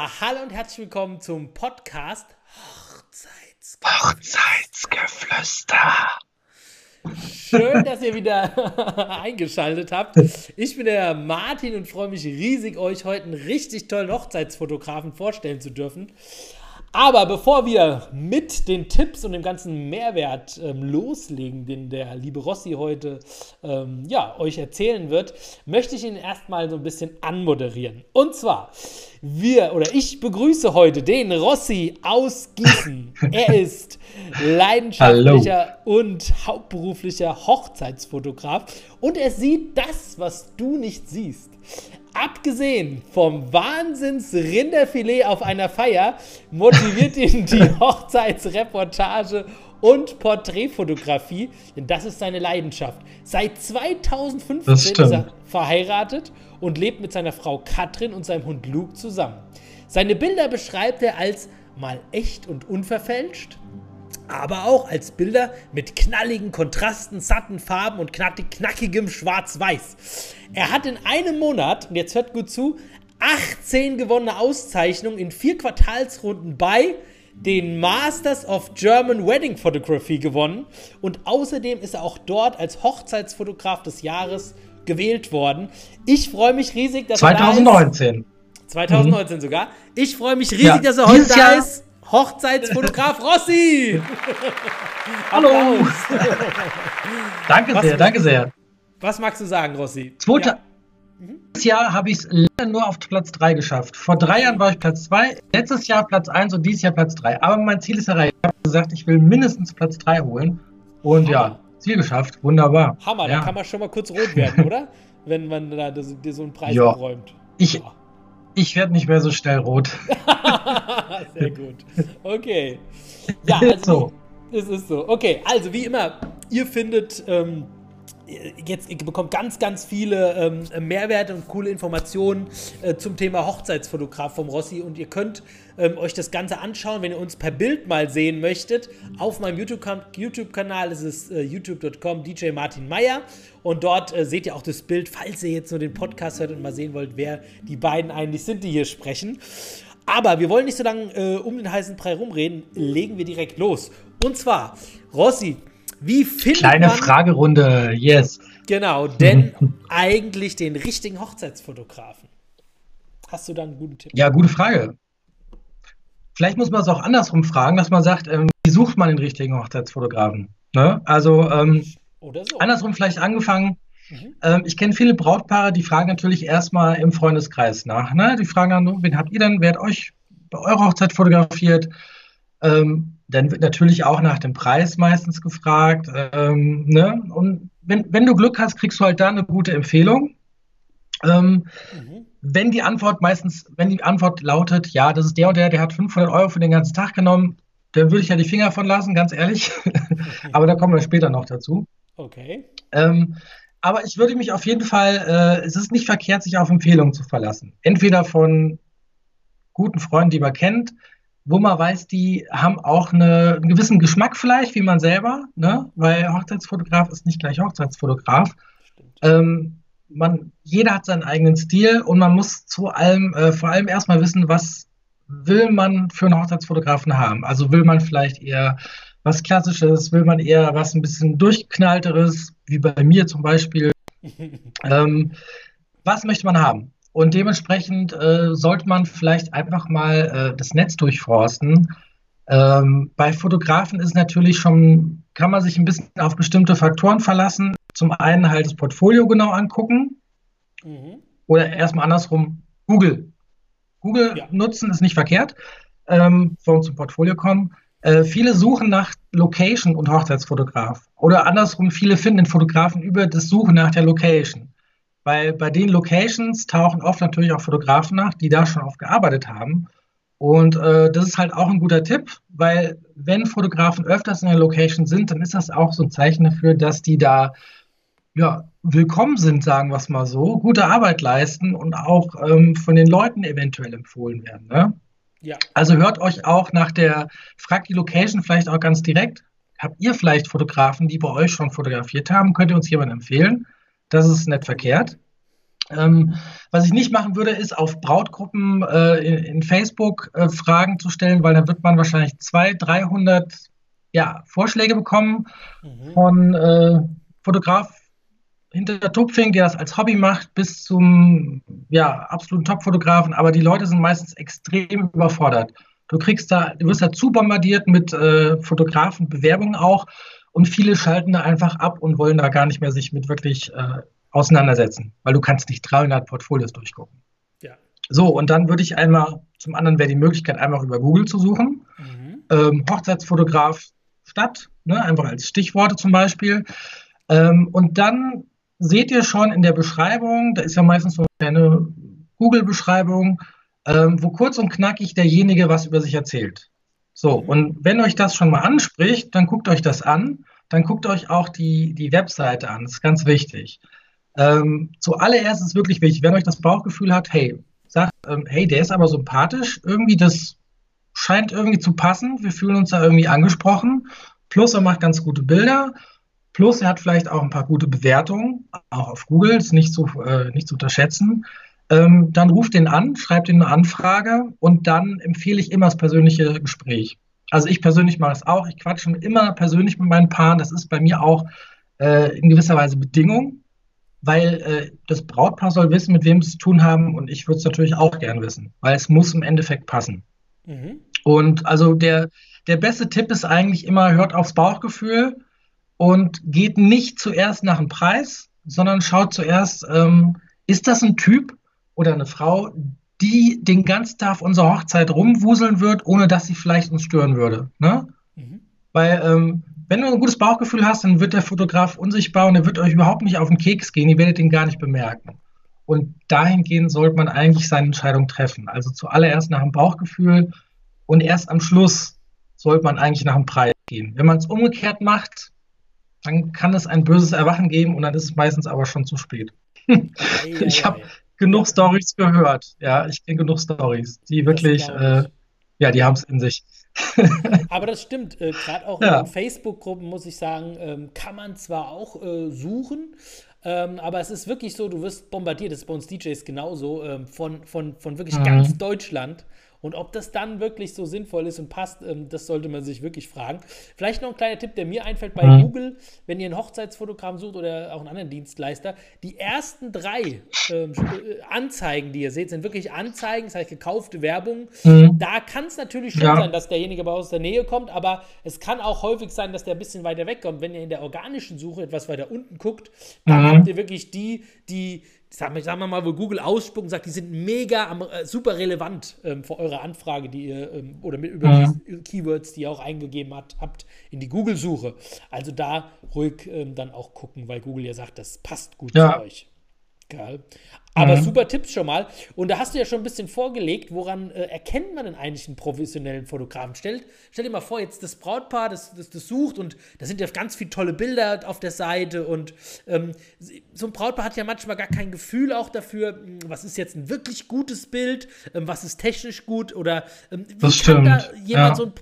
Hallo und herzlich willkommen zum Podcast Hochzeitsgeflüster. Hochzeitsgeflüster. Schön, dass ihr wieder eingeschaltet habt. Ich bin der Martin und freue mich riesig, euch heute einen richtig tollen Hochzeitsfotografen vorstellen zu dürfen. Aber bevor wir mit den Tipps und dem ganzen Mehrwert ähm, loslegen, den der liebe Rossi heute ähm, ja, euch erzählen wird, möchte ich ihn erstmal so ein bisschen anmoderieren. Und zwar, wir oder ich begrüße heute den Rossi aus Gießen. er ist leidenschaftlicher Hallo. und hauptberuflicher Hochzeitsfotograf und er sieht das, was du nicht siehst. Abgesehen vom Wahnsinns-Rinderfilet auf einer Feier motiviert ihn die Hochzeitsreportage und Porträtfotografie, denn das ist seine Leidenschaft. Seit 2015 ist er verheiratet und lebt mit seiner Frau Katrin und seinem Hund Luke zusammen. Seine Bilder beschreibt er als mal echt und unverfälscht, aber auch als Bilder mit knalligen Kontrasten, satten Farben und knackigem Schwarz-Weiß. Er hat in einem Monat, und jetzt hört gut zu, 18 gewonnene Auszeichnungen in vier Quartalsrunden bei den Masters of German Wedding Photography gewonnen und außerdem ist er auch dort als Hochzeitsfotograf des Jahres gewählt worden. Ich freue mich riesig, dass 2019. er da ist. 2019 mhm. sogar. Ich freue mich riesig, ja, dass er heute da ist. Hochzeitsfotograf Rossi! Hallo! danke was, sehr, danke sehr. Was magst du sagen, Rossi? Zweite, ja. Dieses Jahr habe ich es leider nur auf Platz 3 geschafft. Vor drei Jahren war ich Platz 2, letztes Jahr Platz 1 und dieses Jahr Platz 3. Aber mein Ziel ist erreicht. Ich habe gesagt, ich will mindestens Platz 3 holen. Und Hammer. ja, Ziel geschafft. Wunderbar. Hammer, ja. da kann man schon mal kurz rot werden, oder? Wenn man da dir so einen Preis ja. abräumt. Ich. Ich werde nicht mehr so schnell rot. Sehr gut. Okay. Ja, also, so. es ist so. Okay, also wie immer, ihr findet ähm, jetzt, ihr bekommt ganz, ganz viele ähm, Mehrwerte und coole Informationen äh, zum Thema Hochzeitsfotograf vom Rossi und ihr könnt ähm, euch das Ganze anschauen, wenn ihr uns per Bild mal sehen möchtet. Auf meinem YouTube-Kanal YouTube ist es äh, youtube.com DJ Martin Meyer und dort äh, seht ihr auch das Bild, falls ihr jetzt nur den Podcast hört und mal sehen wollt, wer die beiden eigentlich sind, die hier sprechen. Aber wir wollen nicht so lange äh, um den heißen Brei rumreden, legen wir direkt los. Und zwar, Rossi, wie findet Kleine man, Fragerunde, yes. Genau, denn eigentlich den richtigen Hochzeitsfotografen? Hast du da einen guten Tipp? Ja, gute Frage. Vielleicht muss man es auch andersrum fragen, dass man sagt, ähm, wie sucht man den richtigen Hochzeitsfotografen? Ne? Also ähm, so. andersrum vielleicht angefangen. Mhm. Ähm, ich kenne viele Brautpaare, die fragen natürlich erstmal im Freundeskreis nach. Ne? Die fragen dann, wen habt ihr denn? Wer hat euch bei eurer Hochzeit fotografiert? Ähm, dann wird natürlich auch nach dem Preis meistens gefragt. Ähm, ne? Und wenn, wenn du Glück hast, kriegst du halt da eine gute Empfehlung. Ähm, mhm. Wenn die Antwort meistens, wenn die Antwort lautet, ja, das ist der und der, der hat 500 Euro für den ganzen Tag genommen, dann würde ich ja die Finger von lassen, ganz ehrlich. aber da kommen wir später noch dazu. Okay. Ähm, aber ich würde mich auf jeden Fall, äh, es ist nicht verkehrt, sich auf Empfehlungen zu verlassen. Entweder von guten Freunden, die man kennt, wo man weiß, die haben auch eine, einen gewissen Geschmack vielleicht, wie man selber, ne? weil Hochzeitsfotograf ist nicht gleich Hochzeitsfotograf. Ähm, man, jeder hat seinen eigenen Stil und man muss zu allem, äh, vor allem erstmal wissen, was will man für einen Hochzeitsfotografen haben. Also will man vielleicht eher was Klassisches, will man eher was ein bisschen durchknallteres, wie bei mir zum Beispiel. ähm, was möchte man haben? Und dementsprechend äh, sollte man vielleicht einfach mal äh, das Netz durchforsten. Ähm, bei Fotografen ist natürlich schon, kann man sich ein bisschen auf bestimmte Faktoren verlassen. Zum einen halt das Portfolio genau angucken. Mhm. Oder erstmal andersrum, Google. Google ja. nutzen ist nicht verkehrt, ähm, wir zum Portfolio kommen. Äh, viele suchen nach Location und Hochzeitsfotograf. Oder andersrum, viele finden den Fotografen über das Suchen nach der Location. Weil bei den Locations tauchen oft natürlich auch Fotografen nach, die da schon oft gearbeitet haben. Und äh, das ist halt auch ein guter Tipp, weil wenn Fotografen öfters in der Location sind, dann ist das auch so ein Zeichen dafür, dass die da ja, willkommen sind, sagen wir es mal so, gute Arbeit leisten und auch ähm, von den Leuten eventuell empfohlen werden. Ne? Ja. Also hört euch auch nach der, fragt die Location vielleicht auch ganz direkt. Habt ihr vielleicht Fotografen, die bei euch schon fotografiert haben? Könnt ihr uns jemanden empfehlen? Das ist nicht verkehrt. Ähm, was ich nicht machen würde, ist auf Brautgruppen äh, in, in, Facebook äh, Fragen zu stellen, weil dann wird man wahrscheinlich 200, 300 ja, Vorschläge bekommen mhm. von äh, Fotograf hinter der Tupfing, der das als Hobby macht, bis zum ja, absoluten Top-Fotografen. Aber die Leute sind meistens extrem überfordert. Du kriegst da, du wirst da zu bombardiert mit äh, Fotografen, Bewerbungen auch. Und viele schalten da einfach ab und wollen da gar nicht mehr sich mit wirklich äh, auseinandersetzen, weil du kannst nicht 300 Portfolios durchgucken. Ja. So, und dann würde ich einmal, zum anderen wäre die Möglichkeit, einfach über Google zu suchen. Mhm. Ähm, Hochzeitsfotograf Stadt, ne, einfach als Stichworte zum Beispiel. Ähm, und dann seht ihr schon in der Beschreibung, da ist ja meistens so eine Google-Beschreibung, ähm, wo kurz und knackig derjenige was über sich erzählt. So, und wenn euch das schon mal anspricht, dann guckt euch das an, dann guckt euch auch die, die Webseite an, das ist ganz wichtig. Ähm, zuallererst ist wirklich wichtig, wenn euch das Bauchgefühl hat, hey, sagt, ähm, hey, der ist aber sympathisch, irgendwie das scheint irgendwie zu passen, wir fühlen uns da irgendwie angesprochen, plus er macht ganz gute Bilder, plus er hat vielleicht auch ein paar gute Bewertungen, auch auf Google, ist nicht zu, äh, nicht zu unterschätzen. Ähm, dann ruft den an, schreibt ihm eine Anfrage und dann empfehle ich immer das persönliche Gespräch. Also ich persönlich mache es auch, ich quatsche immer persönlich mit meinen Paaren, das ist bei mir auch äh, in gewisser Weise Bedingung weil äh, das Brautpaar soll wissen, mit wem sie es zu tun haben und ich würde es natürlich auch gern wissen, weil es muss im Endeffekt passen. Mhm. Und also der, der beste Tipp ist eigentlich immer, hört aufs Bauchgefühl und geht nicht zuerst nach dem Preis, sondern schaut zuerst, ähm, ist das ein Typ oder eine Frau, die den ganzen Tag auf unserer Hochzeit rumwuseln wird, ohne dass sie vielleicht uns stören würde. Ne? Mhm. Weil ähm, wenn du ein gutes Bauchgefühl hast, dann wird der Fotograf unsichtbar und er wird euch überhaupt nicht auf den Keks gehen. Ihr werdet ihn gar nicht bemerken. Und dahingehend sollte man eigentlich seine Entscheidung treffen. Also zuallererst nach dem Bauchgefühl und erst am Schluss sollte man eigentlich nach dem Preis gehen. Wenn man es umgekehrt macht, dann kann es ein böses Erwachen geben und dann ist es meistens aber schon zu spät. ich habe genug Stories gehört. Ja, ich kenne genug Stories, die wirklich, äh, ja, die haben es in sich. Aber das stimmt. Äh, Gerade auch ja. in Facebook-Gruppen, muss ich sagen, ähm, kann man zwar auch äh, suchen, ähm, aber es ist wirklich so, du wirst bombardiert, das ist bei uns DJs genauso, ähm, von, von, von wirklich mhm. ganz Deutschland. Und ob das dann wirklich so sinnvoll ist und passt, ähm, das sollte man sich wirklich fragen. Vielleicht noch ein kleiner Tipp, der mir einfällt bei mhm. Google, wenn ihr einen Hochzeitsfotogramm sucht oder auch einen anderen Dienstleister. Die ersten drei ähm, äh, Anzeigen, die ihr seht, sind wirklich Anzeigen, das heißt gekaufte Werbung. Mhm. Da kann es natürlich schon ja. sein, dass derjenige bei aus der Nähe kommt, aber es kann auch häufig sein, dass der ein bisschen weiter wegkommt. Wenn ihr in der organischen Suche etwas weiter unten guckt, dann mhm. habt ihr wirklich die, die sagen wir, sagen wir mal, wo Google ausspuckt und sagt, die sind mega äh, super relevant ähm, für eure Anfrage, die ihr ähm, oder mit, über mhm. die Keywords, die ihr auch eingegeben hat, habt in die Google-Suche. Also da ruhig ähm, dann auch gucken, weil Google ja sagt, das passt gut ja. zu euch. Geil. Aber mhm. super Tipps schon mal. Und da hast du ja schon ein bisschen vorgelegt, woran äh, erkennt man denn eigentlich einen professionellen Fotografen? Stell, stell dir mal vor, jetzt das Brautpaar, das, das, das sucht und da sind ja ganz viele tolle Bilder auf der Seite und ähm, so ein Brautpaar hat ja manchmal gar kein Gefühl auch dafür, hm, was ist jetzt ein wirklich gutes Bild, ähm, was ist technisch gut oder ähm, wie das kann stimmt. da jemand ja. so ein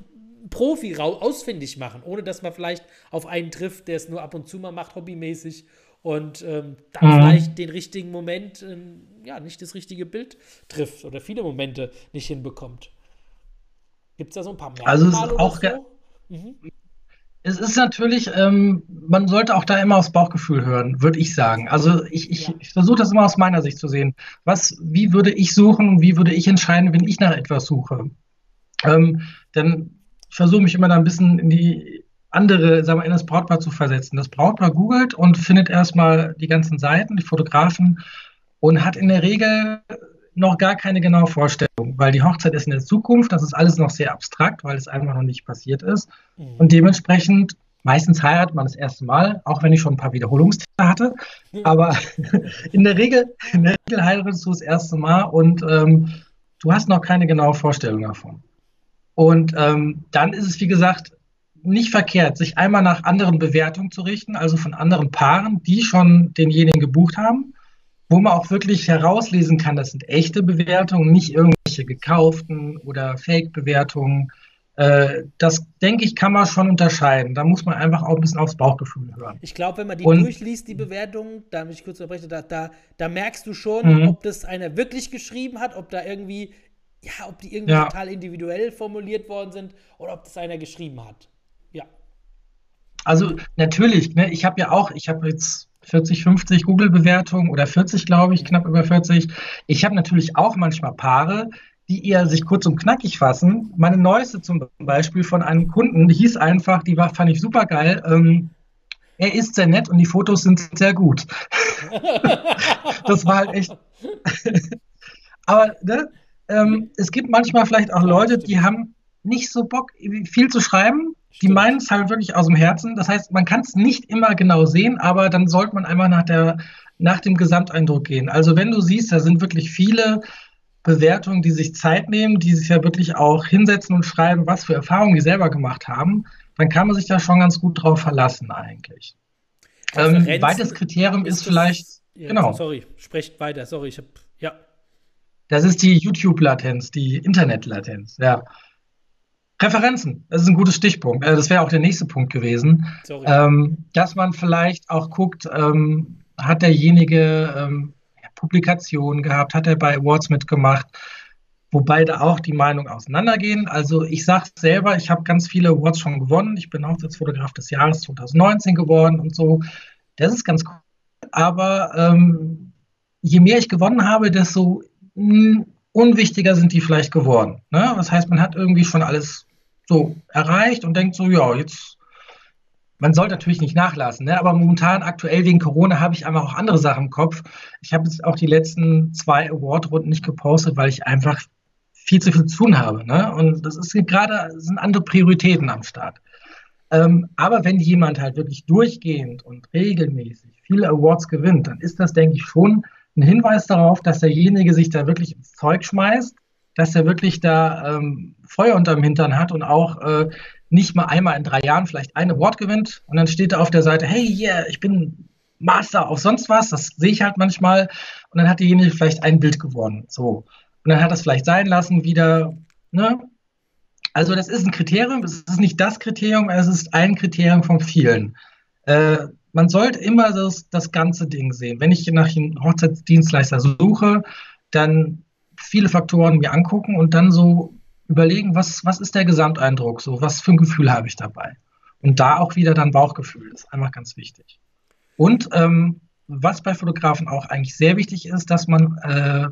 Profi ausfindig machen, ohne dass man vielleicht auf einen trifft, der es nur ab und zu mal macht, hobbymäßig und ähm, dann mhm. vielleicht den richtigen Moment, ähm, ja, nicht das richtige Bild trifft oder viele Momente nicht hinbekommt. Gibt es da so ein paar Merkmale? Also es ist auch so? mhm. Es ist natürlich, ähm, man sollte auch da immer aufs Bauchgefühl hören, würde ich sagen. Also ich, ich, ja. ich versuche das immer aus meiner Sicht zu sehen. Was, wie würde ich suchen, wie würde ich entscheiden, wenn ich nach etwas suche? Ähm, denn ich versuche mich immer da ein bisschen in die andere, sagen wir, in das Brautpaar zu versetzen. Das Brautpaar googelt und findet erstmal die ganzen Seiten, die Fotografen und hat in der Regel noch gar keine genaue Vorstellung, weil die Hochzeit ist in der Zukunft, das ist alles noch sehr abstrakt, weil es einfach noch nicht passiert ist. Mhm. Und dementsprechend, meistens heiratet man das erste Mal, auch wenn ich schon ein paar Wiederholungstäter hatte, mhm. aber in der Regel, in der Regel heiratest du das erste Mal und ähm, du hast noch keine genaue Vorstellung davon. Und ähm, dann ist es, wie gesagt, nicht verkehrt, sich einmal nach anderen Bewertungen zu richten, also von anderen Paaren, die schon denjenigen gebucht haben, wo man auch wirklich herauslesen kann, das sind echte Bewertungen, nicht irgendwelche gekauften oder Fake-Bewertungen. Äh, das, denke ich, kann man schon unterscheiden. Da muss man einfach auch ein bisschen aufs Bauchgefühl hören. Ich glaube, wenn man die Und, durchliest, die Bewertungen, da muss ich kurz unterbrechen, da, da, da merkst du schon, mhm. ob das einer wirklich geschrieben hat, ob da irgendwie, ja, ob die irgendwie ja. total individuell formuliert worden sind oder ob das einer geschrieben hat. Also natürlich, ne, ich habe ja auch, ich habe jetzt 40, 50 Google-Bewertungen oder 40, glaube ich, knapp über 40. Ich habe natürlich auch manchmal Paare, die eher sich kurz und knackig fassen. Meine neueste zum Beispiel von einem Kunden, die hieß einfach, die war, fand ich super geil. Ähm, er ist sehr nett und die Fotos sind sehr gut. das war halt echt. Aber ne, ähm, es gibt manchmal vielleicht auch Leute, die haben nicht so Bock, viel zu schreiben. Die meinen es halt wirklich aus dem Herzen. Das heißt, man kann es nicht immer genau sehen, aber dann sollte man einmal nach, der, nach dem Gesamteindruck gehen. Also wenn du siehst, da sind wirklich viele Bewertungen, die sich Zeit nehmen, die sich ja wirklich auch hinsetzen und schreiben, was für Erfahrungen die selber gemacht haben, dann kann man sich da schon ganz gut drauf verlassen eigentlich. Ähm, weiteres Kriterium ist, ist vielleicht, ja, genau. Sorry, sprecht weiter, sorry, ich habe, ja. Das ist die YouTube-Latenz, die Internet-Latenz, ja. Präferenzen, das ist ein gutes Stichpunkt. Äh, das wäre auch der nächste Punkt gewesen. Ähm, dass man vielleicht auch guckt, ähm, hat derjenige ähm, Publikationen gehabt, hat er bei Awards mitgemacht, wobei da auch die Meinungen auseinandergehen. Also ich sage selber, ich habe ganz viele Awards schon gewonnen. Ich bin Hochzeitsfotograf des Jahres 2019 geworden und so. Das ist ganz cool. Aber ähm, je mehr ich gewonnen habe, desto mh, hm, unwichtiger sind die vielleicht geworden. Ne? Das heißt, man hat irgendwie schon alles so erreicht und denkt so, ja, jetzt man sollte natürlich nicht nachlassen, ne? aber momentan aktuell wegen Corona habe ich einfach auch andere Sachen im Kopf. Ich habe jetzt auch die letzten zwei Award-Runden nicht gepostet, weil ich einfach viel zu viel zu tun habe. Ne? Und das ist gerade, sind andere Prioritäten am Start. Ähm, aber wenn jemand halt wirklich durchgehend und regelmäßig viele Awards gewinnt, dann ist das, denke ich, schon ein Hinweis darauf, dass derjenige sich da wirklich ins Zeug schmeißt, dass er wirklich da ähm, Feuer unterm Hintern hat und auch äh, nicht mal einmal in drei Jahren vielleicht ein Award gewinnt und dann steht da auf der Seite, hey, yeah, ich bin Master auf sonst was, das sehe ich halt manchmal und dann hat diejenige vielleicht ein Bild gewonnen, so. Und dann hat das vielleicht sein lassen, wieder, ne? Also das ist ein Kriterium, es ist nicht das Kriterium, es ist ein Kriterium von vielen. Äh, man sollte immer das, das ganze Ding sehen. Wenn ich nach einem Hochzeitsdienstleister suche, dann viele Faktoren mir angucken und dann so überlegen, was, was ist der Gesamteindruck, so was für ein Gefühl habe ich dabei. Und da auch wieder dann Bauchgefühl, ist einfach ganz wichtig. Und ähm, was bei Fotografen auch eigentlich sehr wichtig ist, dass man, äh,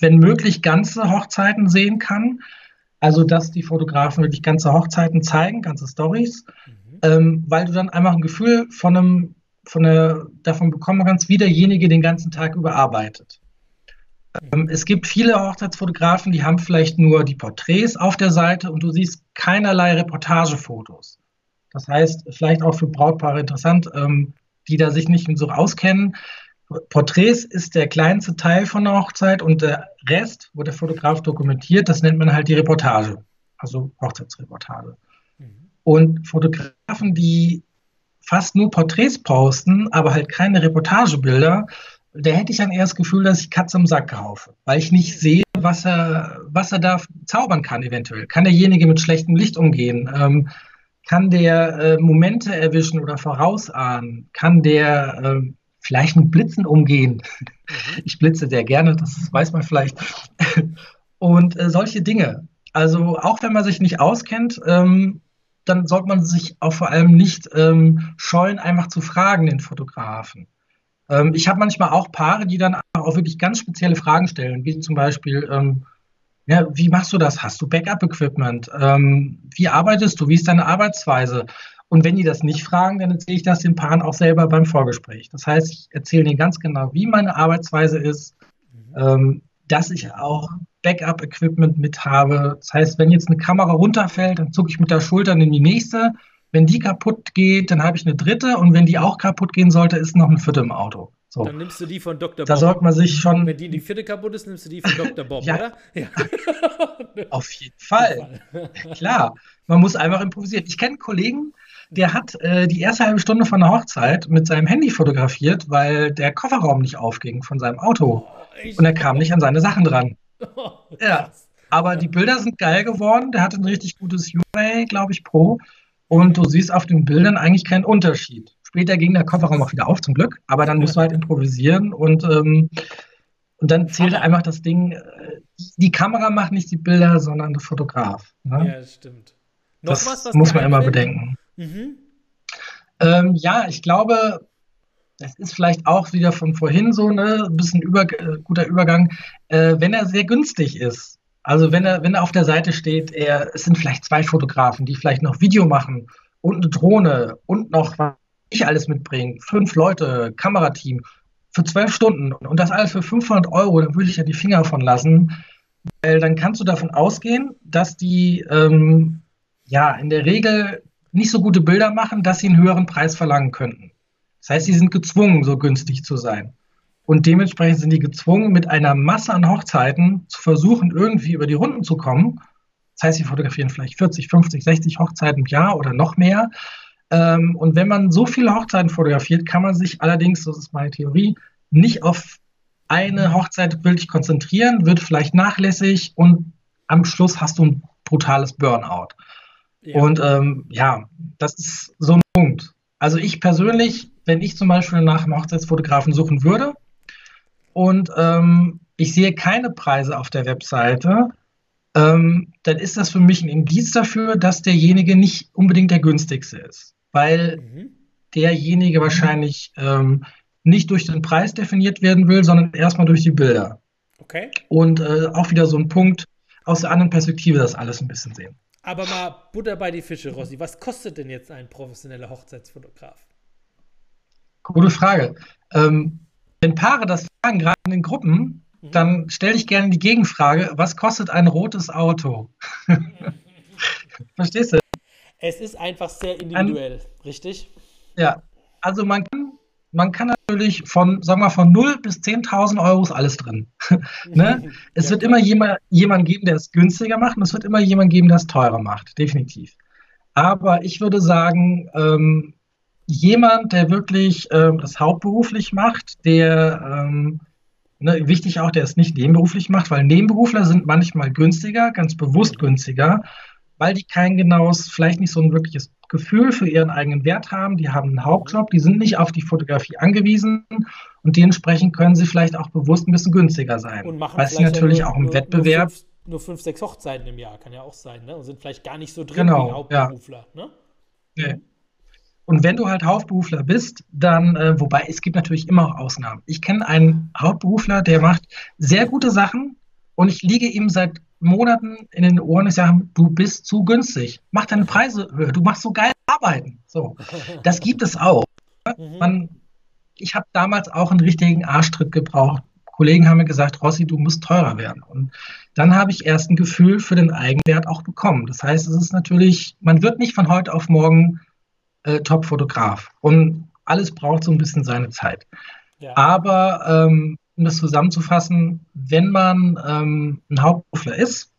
wenn möglich, ganze Hochzeiten sehen kann. Also, dass die Fotografen wirklich ganze Hochzeiten zeigen, ganze Stories, mhm. ähm, weil du dann einfach ein Gefühl von einem, von der, davon bekommen kannst, wie derjenige den ganzen Tag überarbeitet. Ähm, es gibt viele Hochzeitsfotografen, die haben vielleicht nur die Porträts auf der Seite und du siehst keinerlei Reportagefotos. Das heißt, vielleicht auch für Brautpaare interessant, ähm, die da sich nicht so auskennen. Porträts ist der kleinste Teil von der Hochzeit und der Rest, wo der Fotograf dokumentiert, das nennt man halt die Reportage, also Hochzeitsreportage. Mhm. Und Fotografen, die fast nur Porträts posten, aber halt keine Reportagebilder, da hätte ich dann eher das Gefühl, dass ich Katze im Sack kaufe, weil ich nicht sehe, was er, was er da zaubern kann eventuell. Kann derjenige mit schlechtem Licht umgehen? Ähm, kann der äh, Momente erwischen oder vorausahnen? Kann der äh, vielleicht mit Blitzen umgehen? Mhm. Ich blitze sehr gerne, das weiß man vielleicht. Und äh, solche Dinge. Also auch wenn man sich nicht auskennt, ähm, dann sollte man sich auch vor allem nicht ähm, scheuen, einfach zu fragen, den Fotografen. Ähm, ich habe manchmal auch Paare, die dann auch wirklich ganz spezielle Fragen stellen, wie zum Beispiel, ähm, ja, wie machst du das? Hast du Backup-Equipment? Ähm, wie arbeitest du? Wie ist deine Arbeitsweise? Und wenn die das nicht fragen, dann erzähle ich das den Paaren auch selber beim Vorgespräch. Das heißt, ich erzähle ihnen ganz genau, wie meine Arbeitsweise ist, mhm. ähm, dass ich auch Backup-Equipment mit habe. Das heißt, wenn jetzt eine Kamera runterfällt, dann zucke ich mit der Schulter in die nächste wenn die kaputt geht, dann habe ich eine dritte und wenn die auch kaputt gehen sollte, ist noch eine vierte im Auto. So. Dann nimmst du die von Dr. Bob. Da sollte man sich schon. Wenn die, die vierte kaputt ist, nimmst du die von Dr. Bob, ja. oder? Ja. Auf jeden Fall. Klar. Man muss einfach improvisieren. Ich kenne einen Kollegen, der hat äh, die erste halbe Stunde von der Hochzeit mit seinem Handy fotografiert, weil der Kofferraum nicht aufging von seinem Auto. Oh, und er kam nicht an seine Sachen dran. Oh, ja. Aber die Bilder sind geil geworden. Der hatte ein richtig gutes U-Ray, glaube ich, Pro. Und du siehst auf den Bildern eigentlich keinen Unterschied. Später ging der Kofferraum auch wieder auf, zum Glück. Aber dann musst du halt improvisieren und, ähm, und dann zählte einfach das Ding. Äh, die Kamera macht nicht die Bilder, sondern der Fotograf. Ne? Ja, das stimmt. Noch das was, was muss man immer bedenken. Mhm. Ähm, ja, ich glaube, das ist vielleicht auch wieder von vorhin so ne, ein bisschen über, äh, guter Übergang, äh, wenn er sehr günstig ist. Also wenn er, wenn er auf der Seite steht, er, es sind vielleicht zwei Fotografen, die vielleicht noch Video machen und eine Drohne und noch was ich alles mitbringen, fünf Leute, Kamerateam für zwölf Stunden und das alles für 500 Euro, dann würde ich ja die Finger von lassen, weil dann kannst du davon ausgehen, dass die ähm, ja in der Regel nicht so gute Bilder machen, dass sie einen höheren Preis verlangen könnten. Das heißt, sie sind gezwungen, so günstig zu sein. Und dementsprechend sind die gezwungen, mit einer Masse an Hochzeiten zu versuchen, irgendwie über die Runden zu kommen. Das heißt, sie fotografieren vielleicht 40, 50, 60 Hochzeiten im Jahr oder noch mehr. Ähm, und wenn man so viele Hochzeiten fotografiert, kann man sich allerdings, das ist meine Theorie, nicht auf eine Hochzeit wirklich konzentrieren, wird vielleicht nachlässig und am Schluss hast du ein brutales Burnout. Ja. Und ähm, ja, das ist so ein Punkt. Also ich persönlich, wenn ich zum Beispiel nach einem Hochzeitsfotografen suchen würde und ähm, ich sehe keine Preise auf der Webseite, ähm, dann ist das für mich ein Indiz dafür, dass derjenige nicht unbedingt der günstigste ist. Weil mhm. derjenige wahrscheinlich ähm, nicht durch den Preis definiert werden will, sondern erstmal durch die Bilder. Okay. Und äh, auch wieder so ein Punkt aus der anderen Perspektive, das alles ein bisschen sehen. Aber mal Butter bei die Fische, Rossi. Was kostet denn jetzt ein professioneller Hochzeitsfotograf? Gute Frage. Ähm, wenn Paare das fragen, gerade in den Gruppen, mhm. dann stelle ich gerne die Gegenfrage: Was kostet ein rotes Auto? Verstehst du? Es ist einfach sehr individuell, ein, richtig? Ja. Also man kann, man kann natürlich von, sagen wir von 0 bis 10.000 Euro ist alles drin. ne? Es ja, wird klar. immer jemand, jemand geben, der es günstiger macht und es wird immer jemand geben, der es teurer macht, definitiv. Aber ich würde sagen, ähm, jemand, der wirklich ähm, das hauptberuflich macht, der ähm, ne, wichtig auch, der es nicht nebenberuflich macht, weil Nebenberufler sind manchmal günstiger, ganz bewusst mhm. günstiger, weil die kein genaues, vielleicht nicht so ein wirkliches Gefühl für ihren eigenen Wert haben. Die haben einen Hauptjob, die sind nicht auf die Fotografie angewiesen und dementsprechend können sie vielleicht auch bewusst ein bisschen günstiger sein. Und machen weil sie natürlich nur, auch im nur, Wettbewerb. Nur fünf, nur fünf, sechs Hochzeiten im Jahr, kann ja auch sein, ne? Und sind vielleicht gar nicht so drin genau, wie Hauptberufler, ja. ne? Nee. Und wenn du halt Hauptberufler bist, dann, äh, wobei es gibt natürlich immer auch Ausnahmen. Ich kenne einen Hauptberufler, der macht sehr gute Sachen und ich liege ihm seit Monaten in den Ohren ich sage, du bist zu günstig. Mach deine Preise höher. Du machst so geil arbeiten. So. Das gibt es auch. Mhm. Man, ich habe damals auch einen richtigen Arschtritt gebraucht. Kollegen haben mir gesagt, Rossi, du musst teurer werden. Und dann habe ich erst ein Gefühl für den Eigenwert auch bekommen. Das heißt, es ist natürlich, man wird nicht von heute auf morgen äh, Top-Fotograf. Und alles braucht so ein bisschen seine Zeit. Ja. Aber ähm, um das zusammenzufassen, wenn man ähm, ein Hauptberufler ist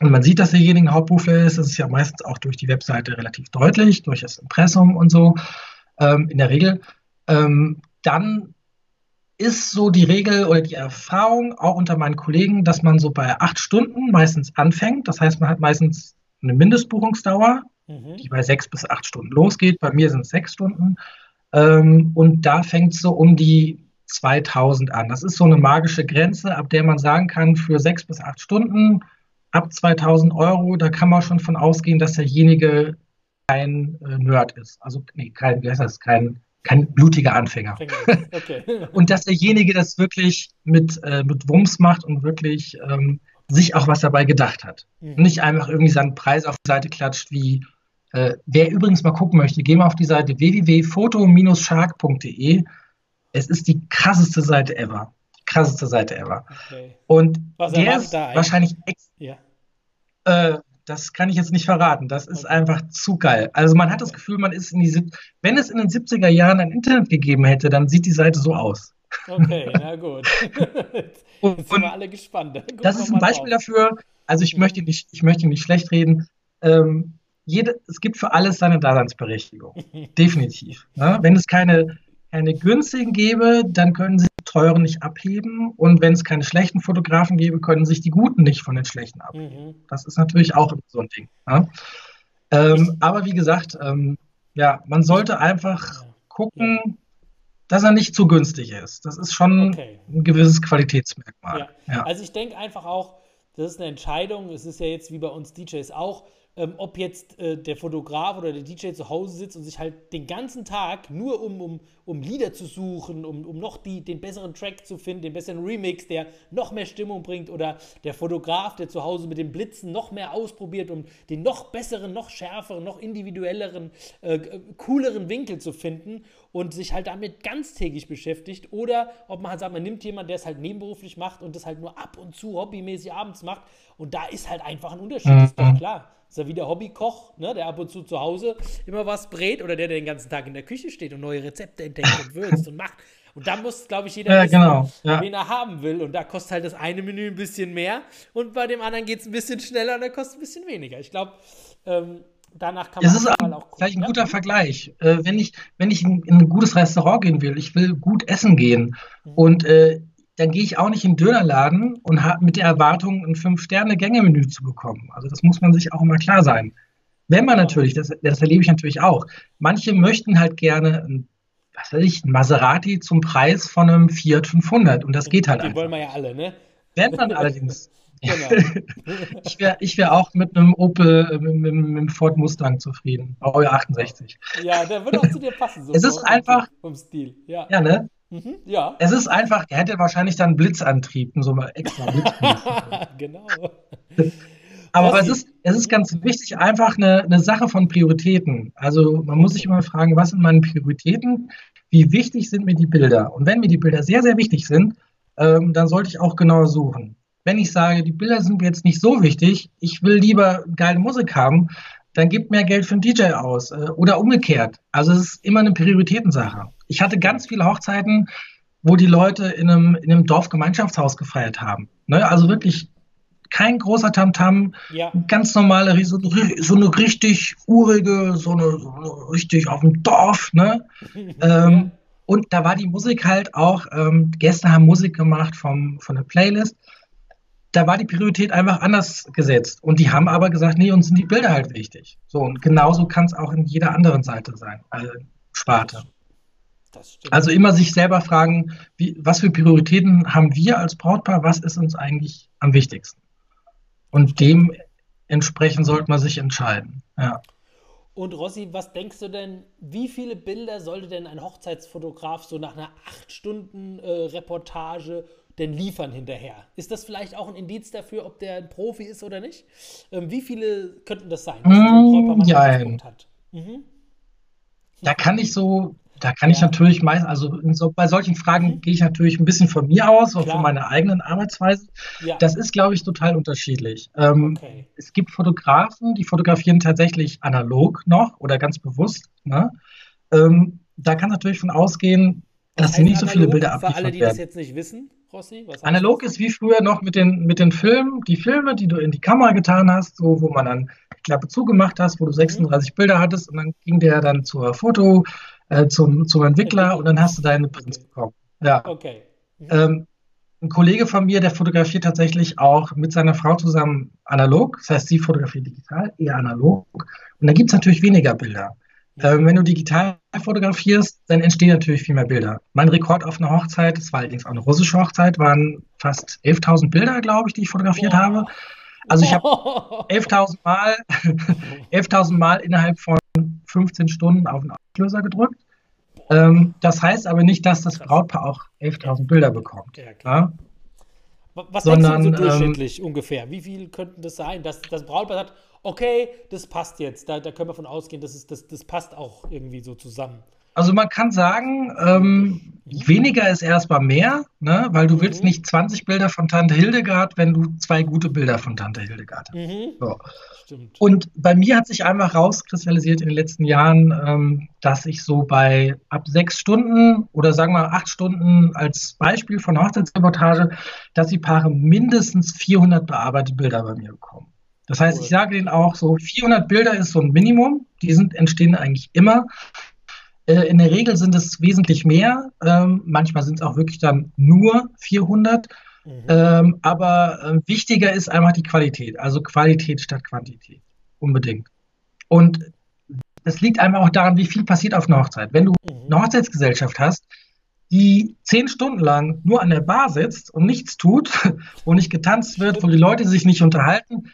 und man sieht, dass derjenige ein Hauptberufler ist, das ist ja meistens auch durch die Webseite relativ deutlich, durch das Impressum und so, ähm, in der Regel, ähm, dann ist so die Regel oder die Erfahrung auch unter meinen Kollegen, dass man so bei acht Stunden meistens anfängt. Das heißt, man hat meistens eine Mindestbuchungsdauer, mhm. die bei sechs bis acht Stunden losgeht. Bei mir sind es sechs Stunden. Ähm, und da fängt es so um die 2000 an. Das ist so eine magische Grenze, ab der man sagen kann, für sechs bis acht Stunden ab 2000 Euro, da kann man schon von ausgehen, dass derjenige kein äh, Nerd ist. Also, nee, kein, wie heißt das, kein, kein blutiger Anfänger. Okay. und dass derjenige das wirklich mit, äh, mit Wumms macht und wirklich ähm, sich auch was dabei gedacht hat. Mhm. Nicht einfach irgendwie seinen Preis auf die Seite klatscht, wie äh, wer übrigens mal gucken möchte, geh mal auf die Seite www.foto-shark.de es ist die krasseste Seite ever. Die krasseste Seite ever. Okay. Und Was der ist da wahrscheinlich ja. äh, das kann ich jetzt nicht verraten. Das ist okay. einfach zu geil. Also man hat das Gefühl, man ist in die wenn es in den 70er Jahren ein Internet gegeben hätte, dann sieht die Seite so aus. Okay, na gut. Jetzt sind wir alle gespannt. das ist ein Beispiel drauf. dafür. Also ich möchte nicht, ich möchte nicht schlecht reden. Ähm, jede, es gibt für alles seine Daseinsberechtigung. Definitiv. Ja? Ne? Wenn es keine keine günstigen gebe, dann können sie teuren nicht abheben und wenn es keine schlechten Fotografen gäbe, können sich die guten nicht von den schlechten abheben. Mhm. Das ist natürlich auch so ein Ding. Ja? Ähm, aber wie gesagt, ähm, ja, man sollte einfach gucken, ja. dass er nicht zu günstig ist. Das ist schon okay. ein gewisses Qualitätsmerkmal. Also ich denke einfach auch, das ist eine Entscheidung. Es ist ja jetzt wie bei uns DJs auch ähm, ob jetzt äh, der Fotograf oder der DJ zu Hause sitzt und sich halt den ganzen Tag nur um, um, um Lieder zu suchen, um, um noch die, den besseren Track zu finden, den besseren Remix, der noch mehr Stimmung bringt oder der Fotograf, der zu Hause mit den Blitzen noch mehr ausprobiert, um den noch besseren, noch schärferen, noch individuelleren, äh, cooleren Winkel zu finden und sich halt damit ganztägig beschäftigt oder ob man halt sagt, man nimmt jemanden, der es halt nebenberuflich macht und das halt nur ab und zu hobbymäßig abends macht und da ist halt einfach ein Unterschied, mhm. ist doch klar. Ist ja wie der Hobbykoch, ne, der ab und zu zu Hause immer was brät oder der, der den ganzen Tag in der Küche steht und neue Rezepte entdeckt und würzt und macht. Und da muss, glaube ich, jeder ja, wissen, genau, ja. wen er haben will. Und da kostet halt das eine Menü ein bisschen mehr und bei dem anderen geht es ein bisschen schneller und da kostet ein bisschen weniger. Ich glaube, ähm, danach kann man es ist. Vielleicht ein ja? guter Vergleich. Äh, wenn, ich, wenn ich in, in, ein gutes Restaurant gehen will, ich will gut essen gehen mhm. und äh, dann gehe ich auch nicht in den Dönerladen und habe mit der Erwartung, ein Fünf-Sterne-Gänge-Menü zu bekommen. Also das muss man sich auch immer klar sein. Wenn man natürlich, das, das erlebe ich natürlich auch, manche möchten halt gerne ein, was weiß ich, ein Maserati zum Preis von einem Fiat 500 und das geht halt Die einfach. wollen wir ja alle, ne? Wenn man allerdings, genau. ich wäre ich wär auch mit einem Opel, äh, mit, mit, mit einem Ford Mustang zufrieden, Baujahr 68. Ja, der würde auch zu dir passen. So es ist einfach, vom Stil, ja. Ja, ne? Mhm, ja. Es ist einfach, er hätte wahrscheinlich dann Blitzantrieb, so mal extra Blitzantrieb. genau. Aber es ist, es ist ganz wichtig, einfach eine, eine Sache von Prioritäten. Also man muss sich immer fragen, was sind meine Prioritäten? Wie wichtig sind mir die Bilder? Und wenn mir die Bilder sehr, sehr wichtig sind, ähm, dann sollte ich auch genauer suchen. Wenn ich sage, die Bilder sind mir jetzt nicht so wichtig, ich will lieber geile Musik haben, dann gibt mehr Geld für einen DJ aus äh, oder umgekehrt. Also es ist immer eine Prioritätensache. Ich hatte ganz viele Hochzeiten, wo die Leute in einem, in einem Dorfgemeinschaftshaus gefeiert haben. Ne? Also wirklich kein großer Tamtam, -Tam, ja. ganz normale, so, so, eine richtig urige, so eine, so eine richtig auf dem Dorf. Ne? ähm, und da war die Musik halt auch, ähm, Gäste haben Musik gemacht vom, von der Playlist da war die Priorität einfach anders gesetzt. Und die haben aber gesagt, nee, uns sind die Bilder halt wichtig. So, und genauso kann es auch in jeder anderen Seite sein, also Sparte. Also immer sich selber fragen, wie, was für Prioritäten haben wir als Brautpaar, was ist uns eigentlich am wichtigsten? Und dementsprechend sollte man sich entscheiden. Ja. Und Rossi, was denkst du denn, wie viele Bilder sollte denn ein Hochzeitsfotograf so nach einer 8-Stunden-Reportage äh, denn liefern hinterher? Ist das vielleicht auch ein Indiz dafür, ob der ein Profi ist oder nicht? Ähm, wie viele könnten das sein, dass mm, ja, hat? Mhm. Da kann ich so da kann ja. ich natürlich meist, also so, bei solchen Fragen mhm. gehe ich natürlich ein bisschen von mir aus und von meiner eigenen Arbeitsweise. Ja. Das ist, glaube ich, total unterschiedlich. Ähm, okay. Es gibt Fotografen, die fotografieren tatsächlich analog noch oder ganz bewusst. Ne? Ähm, da kann natürlich von ausgehen, dass nicht so viele Bilder abliefern Für alle, die werden. das jetzt nicht wissen, Rossi, Analog ist wie früher noch mit den, mit den Filmen, die Filme, die du in die Kamera getan hast, so, wo man dann die Klappe zugemacht hast, wo du 36 mhm. Bilder hattest und dann ging der dann zur Foto, äh, zum, zum Entwickler und dann hast du deine Prints okay. bekommen. Ja. Okay. Mhm. Ähm, ein Kollege von mir, der fotografiert tatsächlich auch mit seiner Frau zusammen analog. Das heißt, sie fotografiert digital, eher analog. Und da gibt es natürlich weniger Bilder. Ähm, wenn du digital fotografierst, dann entstehen natürlich viel mehr Bilder. Mein Rekord auf einer Hochzeit, das war allerdings auch eine russische Hochzeit, waren fast 11.000 Bilder, glaube ich, die ich fotografiert oh. habe. Also ich habe 11.000 Mal, 11.000 Mal innerhalb von 15 Stunden auf den Auslöser gedrückt. Ähm, das heißt aber nicht, dass das Brautpaar auch 11.000 Bilder bekommt. Ja, klar. Was Sondern, denkst du so durchschnittlich ähm, ungefähr? Wie viel könnten das sein, dass das Brautpaar sagt, okay, das passt jetzt, da, da können wir von ausgehen, das, ist, das, das passt auch irgendwie so zusammen? Also man kann sagen, ähm, weniger ist erstmal mehr, ne? weil du mhm. willst nicht 20 Bilder von Tante Hildegard, wenn du zwei gute Bilder von Tante Hildegard hast. Mhm. So. Und bei mir hat sich einmal rauskristallisiert in den letzten Jahren, ähm, dass ich so bei ab sechs Stunden oder sagen wir acht Stunden als Beispiel von Hochzeitsreportage, dass die Paare mindestens 400 bearbeitete Bilder bei mir bekommen. Das heißt, ich sage denen auch so, 400 Bilder ist so ein Minimum, die sind, entstehen eigentlich immer. Äh, in der Regel sind es wesentlich mehr. Ähm, manchmal sind es auch wirklich dann nur 400. Mhm. Ähm, aber äh, wichtiger ist einfach die Qualität. Also Qualität statt Quantität. Unbedingt. Und das liegt einfach auch daran, wie viel passiert auf einer Hochzeit. Wenn du mhm. eine Hochzeitsgesellschaft hast, die zehn Stunden lang nur an der Bar sitzt und nichts tut, wo nicht getanzt wird, wo die Leute sich nicht unterhalten,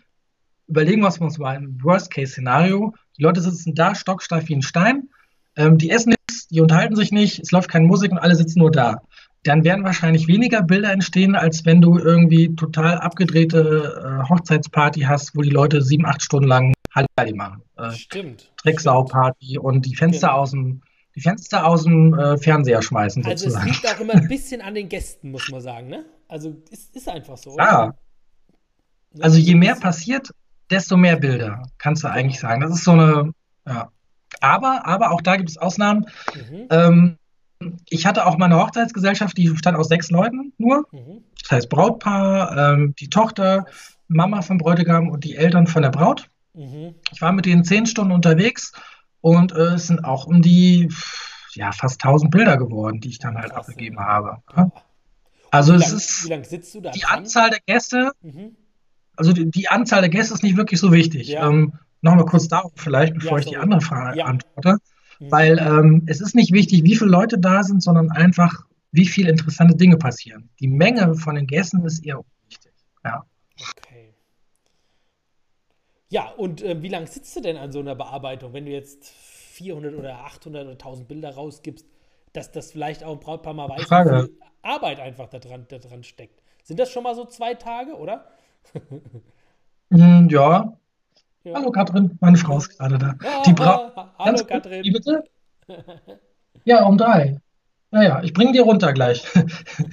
überlegen wir uns mal ein Worst-Case-Szenario. Die Leute sitzen da stocksteif wie ein Stein, ähm, die essen nichts, die unterhalten sich nicht, es läuft keine Musik und alle sitzen nur da. Dann werden wahrscheinlich weniger Bilder entstehen, als wenn du irgendwie total abgedrehte äh, Hochzeitsparty hast, wo die Leute sieben, acht Stunden lang Halligalli machen. Äh, Stimmt. Drecksau-Party und die Fenster genau. aus dem die Fenster aus dem äh, Fernseher schmeißen. Also sozusagen. es liegt auch immer ein bisschen an den Gästen, muss man sagen, ne? Also ist, ist einfach so. Ja. Also je mehr passiert, desto mehr Bilder, kannst du eigentlich sagen. Das ist so eine, ja. Aber, aber auch da gibt es Ausnahmen. Mhm. Ähm, ich hatte auch mal eine Hochzeitsgesellschaft, die bestand aus sechs Leuten nur. Mhm. Das heißt Brautpaar, ähm, die Tochter, Mama vom Bräutigam und die Eltern von der Braut. Mhm. Ich war mit denen zehn Stunden unterwegs und äh, es sind auch um die ja, fast 1000 Bilder geworden, die ich dann halt Krass, abgegeben ja. habe. Also es ist die dran? Anzahl der Gäste, mhm. Also die, die, Anzahl der Gäste ist nicht wirklich so wichtig. Ja. Ähm, Nochmal kurz darauf vielleicht, bevor ja, ich die andere Frage antworte. Mhm. Weil ähm, es ist nicht wichtig, wie viele Leute da sind, sondern einfach, wie viele interessante Dinge passieren. Die Menge von den Gästen ist eher wichtig. Ja. Okay. Ja, und äh, wie lange sitzt du denn an so einer Bearbeitung, wenn du jetzt 400 oder 800 oder 1000 Bilder rausgibst, dass das vielleicht auch ein Brautpaar mal weiß, Frage. wie viel Arbeit einfach da dran, da dran steckt. Sind das schon mal so zwei Tage, oder? Mm, ja. ja. Hallo Katrin, meine Frau ist gerade da. Ja, die Bra Hallo Katrin. Wie bitte? Ja, um drei. Naja, ich bringe dir runter gleich.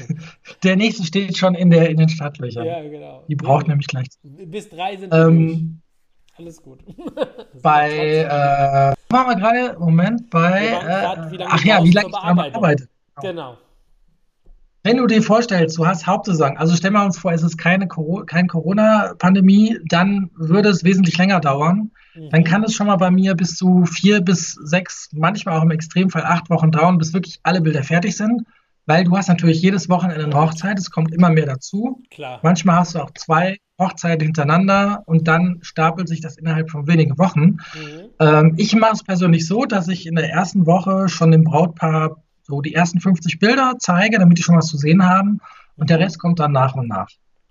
der nächste steht schon in, der, in den Startlöchern. Ja, genau. Die braucht ja. nämlich gleich. Bis drei sind ähm, alles gut. bei, äh, machen wir gerade, Moment, bei, äh, ach ja, wie lange ich daran arbeite. Genau. Wenn du dir vorstellst, du hast Hauptsaison, also stellen wir uns vor, es ist keine, keine Corona-Pandemie, dann würde es wesentlich länger dauern. Mhm. Dann kann es schon mal bei mir bis zu vier bis sechs, manchmal auch im Extremfall acht Wochen dauern, bis wirklich alle Bilder fertig sind weil du hast natürlich jedes Wochenende eine Hochzeit, es kommt immer mehr dazu. Klar. Manchmal hast du auch zwei Hochzeiten hintereinander und dann stapelt sich das innerhalb von wenigen Wochen. Mhm. Ähm, ich mache es persönlich so, dass ich in der ersten Woche schon dem Brautpaar so die ersten 50 Bilder zeige, damit die schon was zu sehen haben und der Rest kommt dann nach und nach.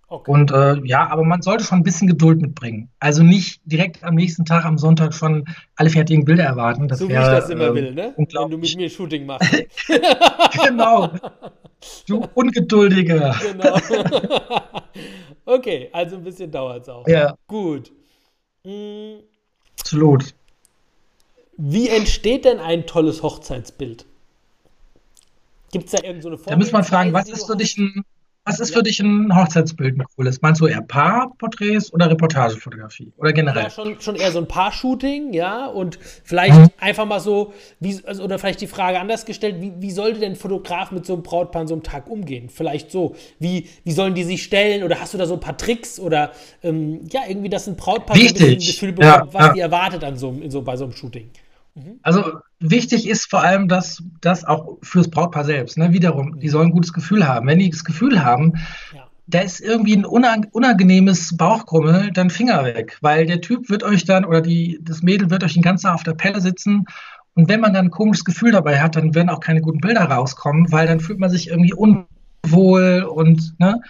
Okay. Und äh, ja, aber man sollte schon ein bisschen Geduld mitbringen. Also nicht direkt am nächsten Tag, am Sonntag schon alle fertigen Bilder erwarten. Das so wär, wie ich das immer äh, will, ne? Wenn du mit mir Shooting machst. genau. Du Ungeduldiger. Genau. okay, also ein bisschen dauert es auch. Ja. Gut. Hm. Absolut. Wie entsteht denn ein tolles Hochzeitsbild? Gibt es da irgendeine so Form? Da muss man fragen, was ist für dich ein was ist für dich ein Hochzeitsbild ein cooles? Meinst du eher Paarporträts oder Reportagefotografie? Oder generell? Ja, schon, schon eher so ein Paar-Shooting, ja. Und vielleicht mhm. einfach mal so, wie, also, oder vielleicht die Frage anders gestellt, wie, wie sollte denn ein Fotograf mit so einem Brautpaar an so einem Tag umgehen? Vielleicht so, wie, wie sollen die sich stellen? Oder hast du da so ein paar Tricks? Oder ähm, ja, irgendwie, dass ein Brautpaar Wichtig. so ein Gefühl bekommt, ja, was ja. die erwartet an so, in so, bei so einem Shooting? Mhm. Also wichtig ist vor allem, dass das auch fürs Brautpaar selbst, ne, wiederum, die sollen ein gutes Gefühl haben. Wenn die das Gefühl haben, ja. da ist irgendwie ein unangenehmes Bauchkrummel, dann Finger weg, weil der Typ wird euch dann oder die, das Mädel wird euch den ganzen Tag auf der Pelle sitzen und wenn man dann ein komisches Gefühl dabei hat, dann werden auch keine guten Bilder rauskommen, weil dann fühlt man sich irgendwie unwohl und ne,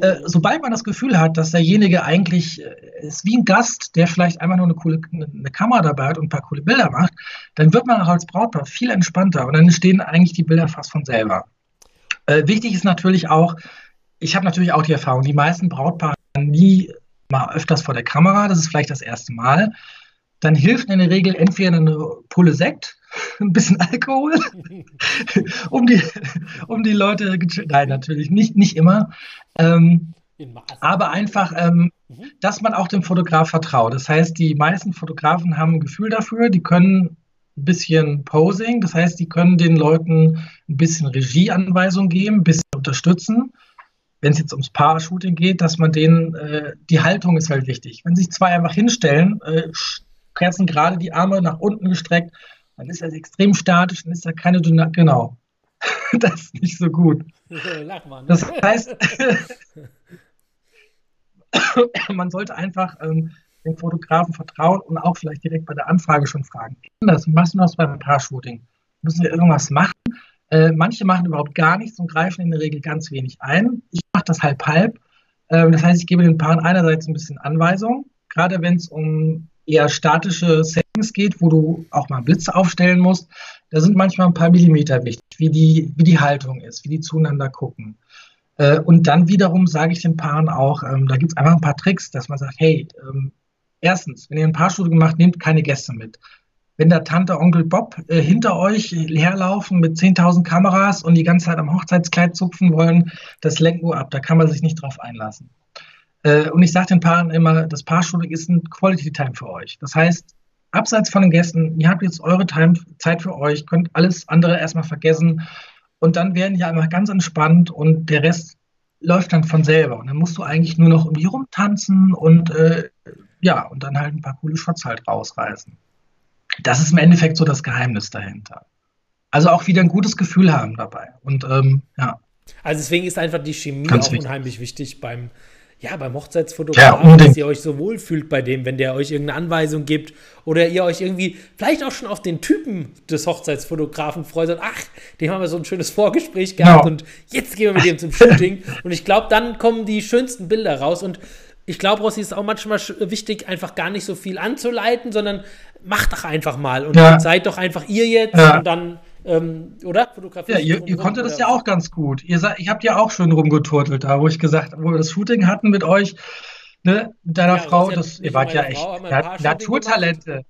äh, sobald man das Gefühl hat, dass derjenige eigentlich äh, ist wie ein Gast, der vielleicht einfach nur eine coole eine Kamera dabei hat und ein paar coole Bilder macht, dann wird man auch als Brautpaar viel entspannter und dann entstehen eigentlich die Bilder fast von selber. Äh, wichtig ist natürlich auch, ich habe natürlich auch die Erfahrung, die meisten Brautpaare nie mal öfters vor der Kamera, das ist vielleicht das erste Mal. Dann hilft in der Regel entweder eine Pulle Sekt, ein bisschen Alkohol, um, die, um die Leute, nein, natürlich nicht, nicht immer, ähm, aber einfach, ähm, mhm. dass man auch dem Fotograf vertraut. Das heißt, die meisten Fotografen haben ein Gefühl dafür, die können ein bisschen Posing, das heißt, die können den Leuten ein bisschen Regieanweisung geben, ein bisschen unterstützen. Wenn es jetzt ums Paar-Shooting geht, dass man denen, äh, die Haltung ist halt wichtig. Wenn sich zwei einfach hinstellen, äh, kerzen gerade die Arme nach unten gestreckt, dann ist er extrem statisch, dann ist er keine Dynamik. Genau. das ist nicht so gut. Lach mal, ne? Das heißt, man sollte einfach ähm, dem Fotografen vertrauen und auch vielleicht direkt bei der Anfrage schon fragen. Das machst du das beim Paar-Shooting? Müssen wir irgendwas machen? Äh, manche machen überhaupt gar nichts und greifen in der Regel ganz wenig ein. Ich mache das halb-halb. Äh, das heißt, ich gebe den Paaren einerseits ein bisschen Anweisung, gerade wenn es um eher statische Settings geht, wo du auch mal Blitze aufstellen musst. Da sind manchmal ein paar Millimeter wichtig, wie die, wie die Haltung ist, wie die zueinander gucken. Äh, und dann wiederum sage ich den Paaren auch, ähm, da gibt es einfach ein paar Tricks, dass man sagt, hey, ähm, erstens, wenn ihr ein Paarshooting macht, nehmt keine Gäste mit. Wenn da Tante, Onkel Bob äh, hinter euch herlaufen mit 10.000 Kameras und die ganze Zeit am Hochzeitskleid zupfen wollen, das lenkt nur ab, da kann man sich nicht drauf einlassen. Äh, und ich sage den Paaren immer, das Paarshooting ist ein Quality Time für euch. Das heißt, abseits von den Gästen, ihr habt jetzt eure Time, Zeit für euch, könnt alles andere erstmal vergessen und dann werden die einmal ganz entspannt und der Rest läuft dann von selber. Und dann musst du eigentlich nur noch irgendwie rumtanzen und äh, ja, und dann halt ein paar coole Shots halt rausreißen. Das ist im Endeffekt so das Geheimnis dahinter. Also auch wieder ein gutes Gefühl haben dabei. Und ähm, ja. Also deswegen ist einfach die Chemie Ganz auch wichtig. unheimlich wichtig beim, ja, beim Hochzeitsfotografen, ja, dass ihr euch so wohlfühlt bei dem, wenn der euch irgendeine Anweisung gibt oder ihr euch irgendwie vielleicht auch schon auf den Typen des Hochzeitsfotografen freut und ach, dem haben wir so ein schönes Vorgespräch gehabt genau. und jetzt gehen wir mit dem zum Shooting und ich glaube, dann kommen die schönsten Bilder raus und ich glaube, Rossi ist auch manchmal wichtig, einfach gar nicht so viel anzuleiten, sondern macht doch einfach mal und ja. seid doch einfach ihr jetzt ja. und dann ähm, oder? Fotografie. Ja, ihr, ihr konntet das ja auch ganz gut. Ihr, ich habt ja auch schön rumgeturtelt da, wo ich gesagt, wo wir das Shooting hatten mit euch, ne, mit deiner ja, Frau, das, ihr wart ja echt Naturtalente.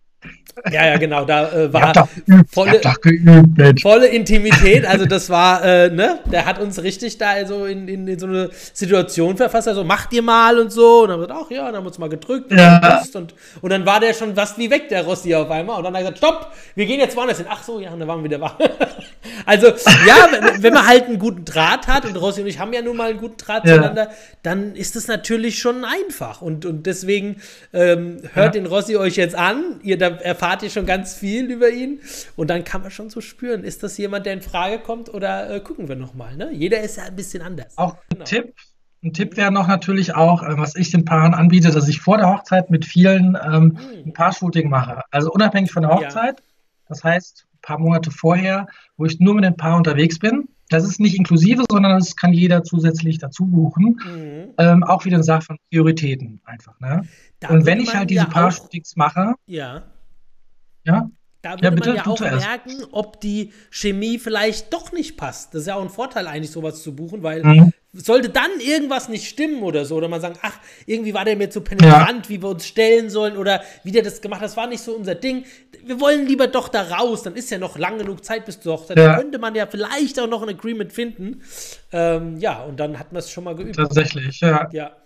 Ja, ja, genau, da äh, war geübt, volle, geübt, volle Intimität. Also das war, äh, ne, der hat uns richtig da also in, in, in, so eine Situation verfasst. Also macht ihr mal und so. Und dann haben wir gesagt, ach ja, dann haben wir uns mal gedrückt und, ja. und, und dann war der schon fast wie weg, der Rossi auf einmal. Und dann hat er gesagt, stopp, wir gehen jetzt woanders hin. Ach so, ja, und dann waren wir wieder wach. also ja, wenn, wenn, man halt einen guten Draht hat und Rossi und ich haben ja nun mal einen guten Draht ja. zueinander, dann ist es natürlich schon einfach. Und, und deswegen ähm, hört ja. den Rossi euch jetzt an. Ihr da erfahrt ihr schon ganz viel über ihn und dann kann man schon so spüren, ist das jemand, der in Frage kommt oder äh, gucken wir nochmal. Ne? Jeder ist ja ein bisschen anders. Auch genau. ein Tipp. Ein Tipp wäre noch natürlich auch, äh, was ich den Paaren anbiete, dass ich vor der Hochzeit mit vielen ähm, hm. ein Paar-Shooting mache. Also unabhängig von der Hochzeit. Ja. Das heißt, ein paar Monate vorher, wo ich nur mit dem Paar unterwegs bin. Das ist nicht inklusive, sondern das kann jeder zusätzlich dazu buchen. Mhm. Ähm, auch wieder eine Sache von Prioritäten einfach. Ne? Und wenn ich halt diese ja Paar-Shootings mache, ja. Ja. Da würde ja, man ja auch merken, ob die Chemie vielleicht doch nicht passt. Das ist ja auch ein Vorteil, eigentlich sowas zu buchen, weil mhm. sollte dann irgendwas nicht stimmen oder so, oder man sagen, ach, irgendwie war der mir zu penetrant, ja. wie wir uns stellen sollen, oder wie der das gemacht hat, das war nicht so unser Ding. Wir wollen lieber doch da raus, dann ist ja noch lang genug Zeit bis zur Hochzeit. Ja. Dann könnte man ja vielleicht auch noch ein Agreement finden. Ähm, ja, und dann hat man es schon mal geübt. Tatsächlich, ja. Ja.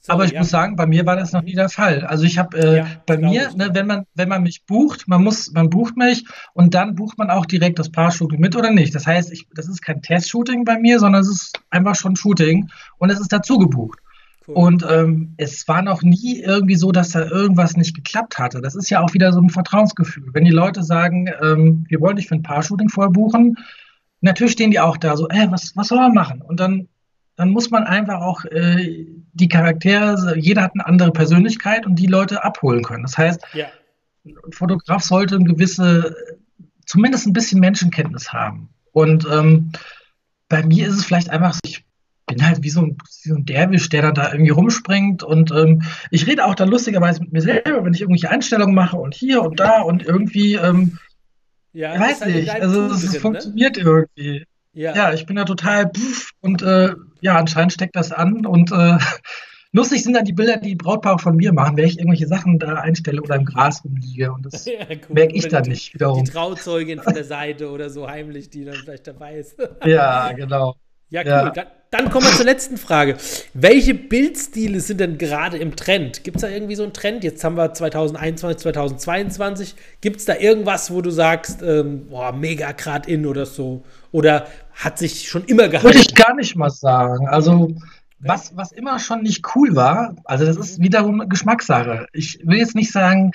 Sorry, aber ich ja. muss sagen, bei mir war das noch nie der Fall. Also ich habe äh, ja, bei mir, ne, wenn man wenn man mich bucht, man muss, man bucht mich und dann bucht man auch direkt das Paar-Shooting mit oder nicht. Das heißt, ich, das ist kein Test-Shooting bei mir, sondern es ist einfach schon Shooting und es ist dazu gebucht. Cool. Und ähm, es war noch nie irgendwie so, dass da irgendwas nicht geklappt hatte. Das ist ja auch wieder so ein Vertrauensgefühl. Wenn die Leute sagen, ähm, wir wollen dich für ein Paar-Shooting vorher buchen, natürlich stehen die auch da so, äh, was, was soll man machen? Und dann dann muss man einfach auch äh, die Charaktere, jeder hat eine andere Persönlichkeit und die Leute abholen können. Das heißt, ja. ein Fotograf sollte eine gewisse, zumindest ein bisschen Menschenkenntnis haben. Und ähm, bei mir ist es vielleicht einfach, ich bin halt wie so ein, wie so ein Derwisch, der dann da irgendwie rumspringt. Und ähm, ich rede auch dann lustigerweise mit mir selber, wenn ich irgendwelche Einstellungen mache und hier und da und irgendwie, ähm, ja, ich weiß halt nicht, also es ne? funktioniert irgendwie. Ja. ja, ich bin da total puff, und äh, ja, anscheinend steckt das an und äh, lustig sind dann die Bilder, die Brautpaare von mir machen, wenn ich irgendwelche Sachen da einstelle oder im Gras rumliege und das ja, merke ich dann nicht wiederum. Die Trauzeugin von der Seite oder so heimlich, die dann vielleicht dabei ist. ja, genau. Ja, cool. Ja. Dann, dann, kommen wir zur letzten Frage. Welche Bildstile sind denn gerade im Trend? Gibt es da irgendwie so einen Trend? Jetzt haben wir 2021, 2022. Gibt es da irgendwas, wo du sagst, ähm, boah, mega grad in oder so? Oder hat sich schon immer gehalten? Würde ich gar nicht mal sagen. Also, was, was immer schon nicht cool war, also das ist wiederum Geschmackssache. Ich will jetzt nicht sagen,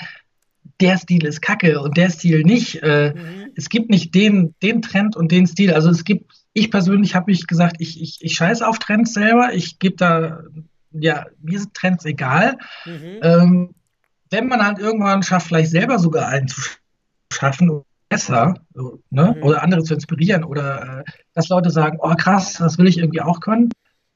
der Stil ist kacke und der Stil nicht. Äh, mhm. Es gibt nicht den, den Trend und den Stil. Also es gibt, ich persönlich habe mich gesagt, ich, ich, ich scheiße auf Trends selber. Ich gebe da, ja, mir sind Trends egal. Mhm. Ähm, wenn man halt irgendwann schafft, vielleicht selber sogar einen zu schaffen, besser, ne? Mhm. oder andere zu inspirieren oder äh, dass Leute sagen, oh krass, das will ich irgendwie auch können,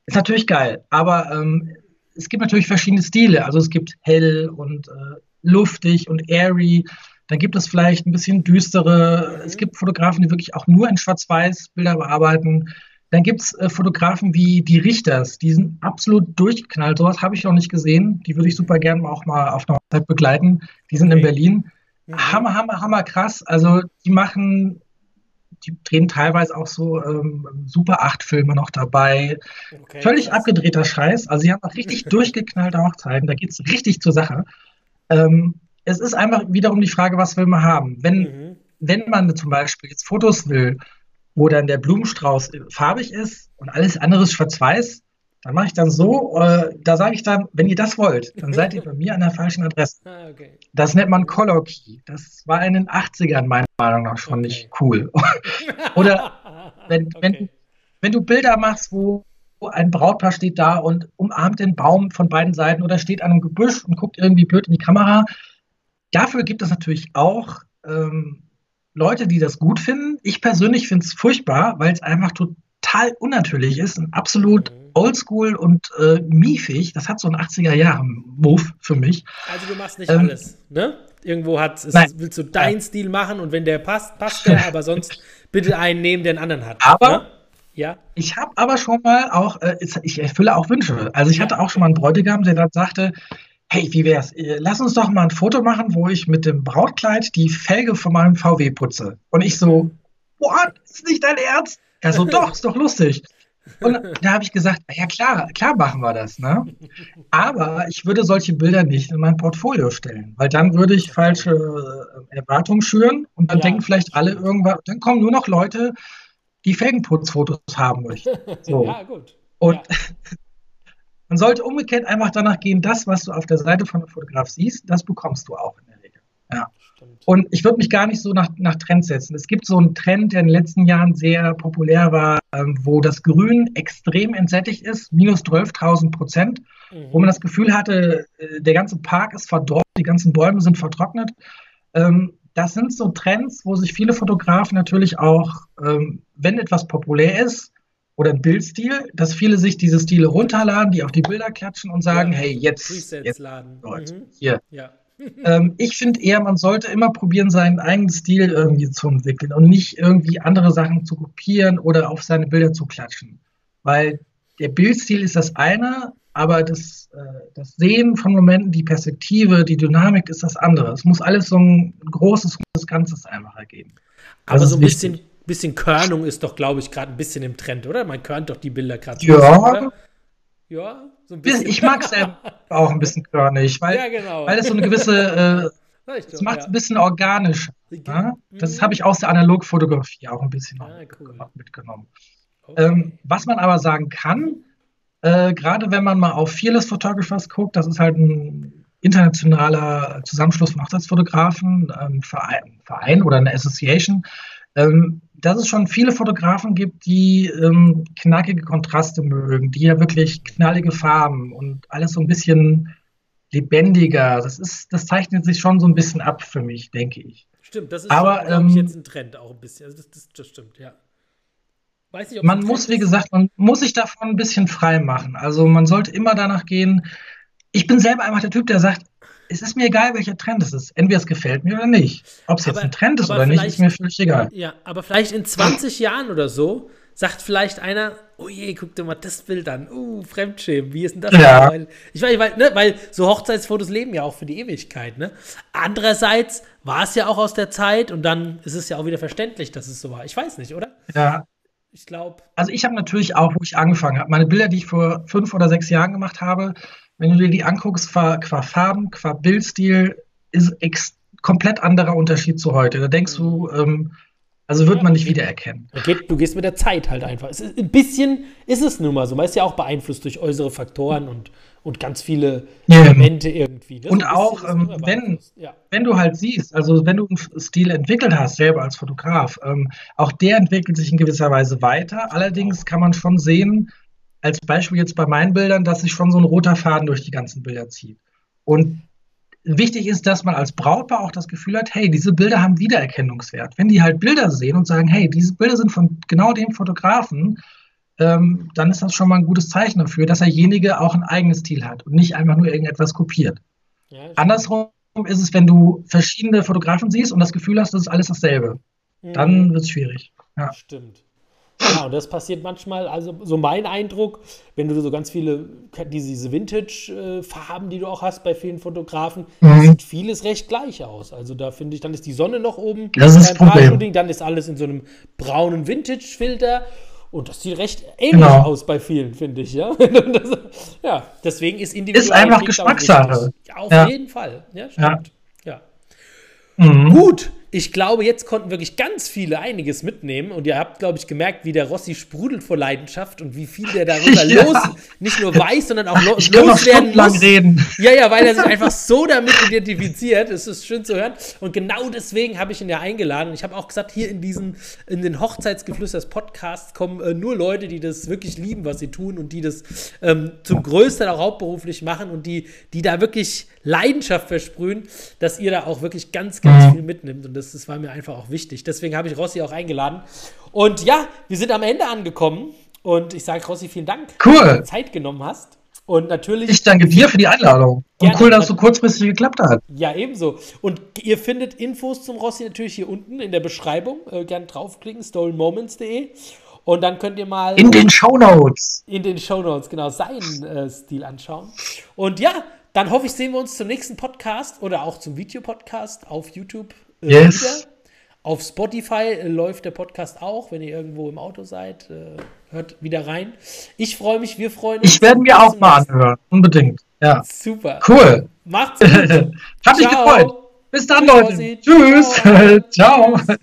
ist natürlich geil. Aber ähm, es gibt natürlich verschiedene Stile. Also es gibt hell und äh, luftig und airy. Dann gibt es vielleicht ein bisschen düstere. Mhm. Es gibt Fotografen, die wirklich auch nur in Schwarz-Weiß Bilder bearbeiten. Dann gibt es äh, Fotografen wie die Richters, die sind absolut durchgeknallt. Sowas habe ich noch nicht gesehen. Die würde ich super gerne auch mal auf einer Hochzeit begleiten. Die sind okay. in Berlin. Mhm. Hammer, hammer, hammer krass. Also die machen die drehen teilweise auch so ähm, Super 8-Filme noch dabei. Okay, Völlig krass. abgedrehter Scheiß. Also sie haben auch richtig durchgeknallte Hochzeiten. Da geht es richtig zur Sache. Ähm, es ist einfach wiederum die Frage, was will man haben. Wenn, mhm. wenn man zum Beispiel jetzt Fotos will, wo dann der Blumenstrauß farbig ist und alles andere ist schwarz-weiß, dann mache ich dann so, äh, da sage ich dann, wenn ihr das wollt, dann seid ihr bei mir an der falschen Adresse. Ah, okay. Das nennt man Color Key. Das war in den 80ern meiner Meinung nach schon okay. nicht cool. Oder wenn, okay. wenn, wenn du Bilder machst, wo ein Brautpaar steht da und umarmt den Baum von beiden Seiten oder steht an einem Gebüsch und guckt irgendwie blöd in die Kamera. Dafür gibt es natürlich auch ähm, Leute, die das gut finden. Ich persönlich finde es furchtbar, weil es einfach total unnatürlich ist und absolut mhm oldschool und äh, miefig. Das hat so einen 80er-Jahren-Move für mich. Also du machst nicht ähm, alles, ne? Irgendwo hat, es, willst du deinen Nein. Stil machen und wenn der passt, passt der, aber sonst bitte einen nehmen, der einen anderen hat. Aber ne? ja? ich habe aber schon mal auch, äh, ich erfülle auch Wünsche. Also ich hatte auch schon mal einen Bräutigam, der dann sagte, hey, wie wär's? Äh, lass uns doch mal ein Foto machen, wo ich mit dem Brautkleid die Felge von meinem VW putze. Und ich so, what? Ist nicht dein Ernst? Er so, doch, ist doch lustig. Und da habe ich gesagt, ja klar, klar machen wir das. Ne? Aber ich würde solche Bilder nicht in mein Portfolio stellen, weil dann würde ich falsche äh, Erwartungen schüren und dann ja. denken vielleicht alle irgendwann, dann kommen nur noch Leute, die Felgenputzfotos haben möchten. So. Ja, gut. Und ja. man sollte umgekehrt einfach danach gehen, das, was du auf der Seite von einem Fotograf siehst, das bekommst du auch in der Regel. Ja. Und ich würde mich gar nicht so nach, nach Trends setzen. Es gibt so einen Trend, der in den letzten Jahren sehr populär war, ähm, wo das Grün extrem entsättigt ist, minus 12.000 Prozent, mhm. wo man das Gefühl hatte, äh, der ganze Park ist verdorrt, die ganzen Bäume sind vertrocknet. Ähm, das sind so Trends, wo sich viele Fotografen natürlich auch, ähm, wenn etwas populär ist, oder ein Bildstil, dass viele sich diese Stile runterladen, die auf die Bilder klatschen und sagen, ja, hey, jetzt, jetzt laden. Leute, mhm. hier, ja ähm, ich finde eher, man sollte immer probieren, seinen eigenen Stil irgendwie zu entwickeln und nicht irgendwie andere Sachen zu kopieren oder auf seine Bilder zu klatschen. Weil der Bildstil ist das eine, aber das, äh, das Sehen von Momenten, die Perspektive, die Dynamik ist das andere. Es muss alles so ein großes, großes Ganzes einfach ergeben. Aber so ein bisschen, bisschen Körnung ist doch, glaube ich, gerade ein bisschen im Trend, oder? Man körnt doch die Bilder gerade. Ja, ja, so ein bisschen. Ich mag es auch ein bisschen körnig, weil, ja, genau. weil es so eine gewisse, äh, es macht es ja. ein bisschen organisch. Ja? Das mhm. habe ich aus der Analogfotografie auch ein bisschen ah, cool. mitgenommen. Okay. Ähm, was man aber sagen kann, äh, gerade wenn man mal auf Fearless Photographers guckt, das ist halt ein internationaler Zusammenschluss von Hochzeitsfotografen, ein Verein, Verein oder eine Association, ähm, dass es schon viele Fotografen gibt, die ähm, knackige Kontraste mögen, die ja wirklich knallige Farben und alles so ein bisschen lebendiger. Das ist, das zeichnet sich schon so ein bisschen ab für mich, denke ich. Stimmt, das ist Aber, schon, ähm, ich, jetzt ein Trend auch ein bisschen. Also das, das, das stimmt, ja. Nicht, man muss, wie gesagt, man muss sich davon ein bisschen frei machen. Also man sollte immer danach gehen. Ich bin selber einfach der Typ, der sagt, es ist mir egal, welcher Trend es ist. Entweder es gefällt mir oder nicht. Ob es jetzt ein Trend ist oder nicht, ist mir völlig egal. Ja, aber vielleicht in 20 Jahren oder so sagt vielleicht einer, oh je, guck dir mal das Bild an. Uh, Fremdschämen, wie ist denn das? Ja. Ich weiß, weil, ne, weil so Hochzeitsfotos leben ja auch für die Ewigkeit. Ne? Andererseits war es ja auch aus der Zeit und dann ist es ja auch wieder verständlich, dass es so war. Ich weiß nicht, oder? Ja. Ich glaube. Also ich habe natürlich auch, wo ich angefangen habe, meine Bilder, die ich vor fünf oder sechs Jahren gemacht habe, wenn du dir die anguckst, qua, qua Farben, qua Bildstil, ist ex komplett anderer Unterschied zu heute. Da denkst du, ähm, Also wird man nicht wiedererkennen. Du gehst mit der Zeit halt einfach. Ist, ein bisschen ist es nun mal so. Man ist ja auch beeinflusst durch äußere Faktoren und, und ganz viele Elemente irgendwie. Ne? Und auch, ähm, wenn, ja. wenn du halt siehst, also wenn du einen Stil entwickelt hast, selber als Fotograf, ähm, auch der entwickelt sich in gewisser Weise weiter. Allerdings kann man schon sehen, als Beispiel jetzt bei meinen Bildern, dass sich schon so ein roter Faden durch die ganzen Bilder zieht. Und wichtig ist, dass man als Brautpaar auch das Gefühl hat, hey, diese Bilder haben Wiedererkennungswert. Wenn die halt Bilder sehen und sagen, hey, diese Bilder sind von genau dem Fotografen, ähm, dann ist das schon mal ein gutes Zeichen dafür, dass derjenige auch ein eigenes Stil hat und nicht einfach nur irgendetwas kopiert. Ja, Andersrum ist es, wenn du verschiedene Fotografen siehst und das Gefühl hast, das ist alles dasselbe. Mhm. Dann wird es schwierig. Ja. Stimmt. Und das passiert manchmal, also so mein Eindruck, wenn du so ganz viele, diese Vintage-Farben, die du auch hast bei vielen Fotografen, mhm. sieht vieles recht gleich aus. Also da finde ich, dann ist die Sonne noch oben, das ist Shooting, dann ist alles in so einem braunen Vintage-Filter. Und das sieht recht ähnlich genau. aus bei vielen, finde ich, ja. das, ja, deswegen ist Ist einfach Geschmackssache. Auf ja. jeden Fall. Ja, stimmt. Ja. ja. Mhm. Gut, ich glaube, jetzt konnten wirklich ganz viele einiges mitnehmen und ihr habt, glaube ich, gemerkt, wie der Rossi sprudelt vor Leidenschaft und wie viel der darüber ja. los, nicht nur weiß, sondern auch lo ich loswerden muss. reden. Ja, ja, weil er sich einfach so damit identifiziert. Es ist schön zu hören. Und genau deswegen habe ich ihn ja eingeladen. Ich habe auch gesagt, hier in diesen, in den Hochzeitsgeflüsters Podcasts kommen äh, nur Leute, die das wirklich lieben, was sie tun und die das ähm, zum größten auch hauptberuflich machen und die, die da wirklich Leidenschaft versprühen, dass ihr da auch wirklich ganz, ganz viel mitnimmt. Und das, das war mir einfach auch wichtig. Deswegen habe ich Rossi auch eingeladen. Und ja, wir sind am Ende angekommen. Und ich sage, Rossi, vielen Dank, cool. dass du Zeit genommen hast. Und natürlich. Ich danke dir für die Einladung. Und cool, dass es so kurzfristig geklappt hat. Ja, ebenso. Und ihr findet Infos zum Rossi natürlich hier unten in der Beschreibung. Äh, gern draufklicken, stolenmoments.de. Und dann könnt ihr mal. In den Shownotes. In den Shownotes, genau, seinen äh, Stil anschauen. Und ja, dann hoffe ich, sehen wir uns zum nächsten Podcast oder auch zum Videopodcast auf YouTube äh, yes. wieder. Auf Spotify äh, läuft der Podcast auch, wenn ihr irgendwo im Auto seid. Äh, hört wieder rein. Ich freue mich, wir freuen uns. Ich werde mir auch mal anhören, unbedingt. Ja. Super. Cool. Macht's gut. Hat mich gefreut. Bis dann, Leute. Tschüss. Ciao. Ciao.